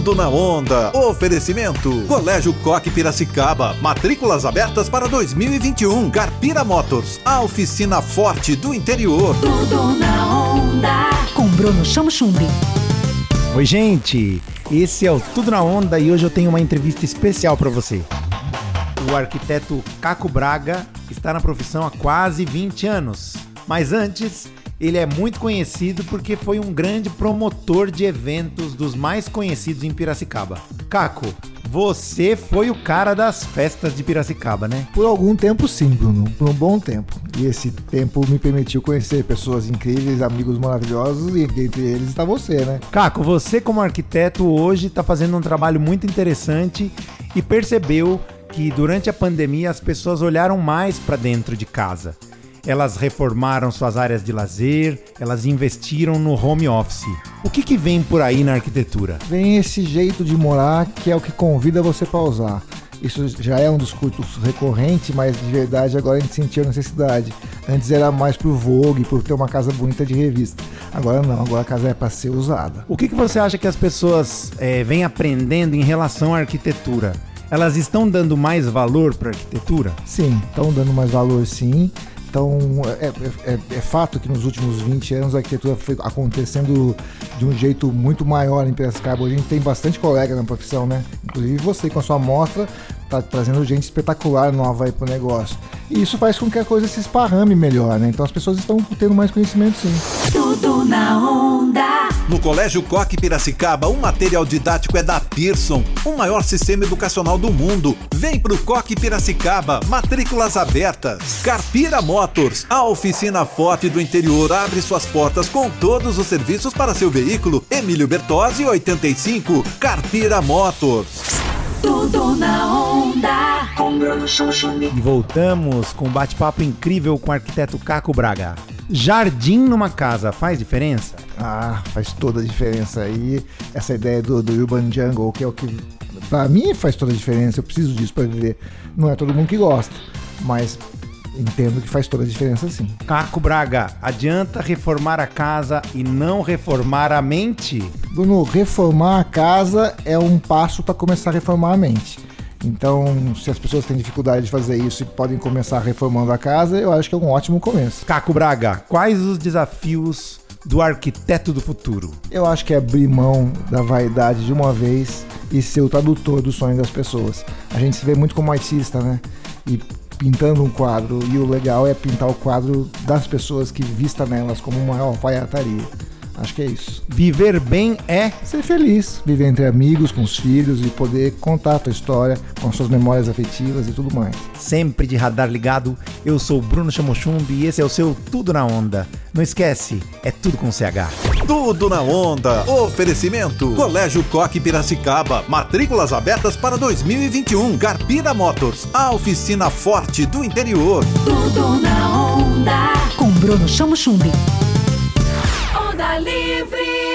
Tudo na onda. Oferecimento. Colégio Coque Piracicaba. Matrículas abertas para 2021. Carpira Motors. A oficina forte do interior. Tudo na onda. Com Bruno Chamo Chumbi. Oi, gente. Esse é o Tudo na Onda e hoje eu tenho uma entrevista especial para você. O arquiteto Caco Braga está na profissão há quase 20 anos. Mas antes, ele é muito conhecido porque foi um grande promotor de eventos dos mais conhecidos em Piracicaba. Caco, você foi o cara das festas de Piracicaba, né? Por algum tempo sim, Bruno, por um bom tempo. E esse tempo me permitiu conhecer pessoas incríveis, amigos maravilhosos e entre eles está você, né? Caco, você como arquiteto hoje está fazendo um trabalho muito interessante e percebeu que durante a pandemia as pessoas olharam mais para dentro de casa. Elas reformaram suas áreas de lazer, elas investiram no home office. O que, que vem por aí na arquitetura? Vem esse jeito de morar que é o que convida você para usar. Isso já é um dos curtos recorrentes, mas de verdade agora a gente sentiu a necessidade. Antes era mais pro Vogue, por ter uma casa bonita de revista. Agora não, agora a casa é para ser usada. O que, que você acha que as pessoas é, vêm aprendendo em relação à arquitetura? Elas estão dando mais valor para a arquitetura? Sim, estão dando mais valor sim. Então, é, é, é, fato que nos últimos 20 anos a arquitetura foi acontecendo de um jeito muito maior em Piracicaba. A gente tem bastante colega na profissão, né? Inclusive você com a sua amostra está trazendo gente espetacular nova aí pro negócio. E isso faz com que a coisa se esparrame melhor, né? Então as pessoas estão tendo mais conhecimento sim. Tudo na onda. No Colégio Coque Piracicaba, o material didático é da Pearson, o maior sistema educacional do mundo. Vem pro Coque Piracicaba, matrículas abertas. Carpira Motors, a oficina forte do interior, abre suas portas com todos os serviços para seu veículo. Emílio Bertozzi, 85, Carpira Motors. Tudo na onda. E voltamos com um bate-papo incrível com o arquiteto Caco Braga. Jardim numa casa faz diferença? Ah, faz toda a diferença aí. Essa ideia do, do Urban Jungle, que é o que pra mim faz toda a diferença. Eu preciso disso para viver. Não é todo mundo que gosta, mas entendo que faz toda a diferença sim. Caco Braga, adianta reformar a casa e não reformar a mente? Bruno, reformar a casa é um passo para começar a reformar a mente. Então, se as pessoas têm dificuldade de fazer isso e podem começar reformando a casa, eu acho que é um ótimo começo. Caco Braga, quais os desafios do arquiteto do futuro? Eu acho que é abrir mão da vaidade de uma vez e ser o tradutor do sonho das pessoas. A gente se vê muito como artista, né? E pintando um quadro, e o legal é pintar o quadro das pessoas que vista nelas como uma alfaiataria. Acho que é isso. Viver bem é Ser feliz, viver entre amigos, com os filhos e poder contar a tua história com suas memórias afetivas e tudo mais. sempre de radar ligado. Eu sou o Bruno Chamochumbi e esse é o seu Tudo na Onda. Não esquece, é tudo com CH. Tudo na onda. Oferecimento. Colégio Coque Piracicaba. Matrículas abertas para 2021. Carpira Motors. A oficina forte do interior. Tudo na onda. Com Bruno Chamo Chumbi. Onda livre.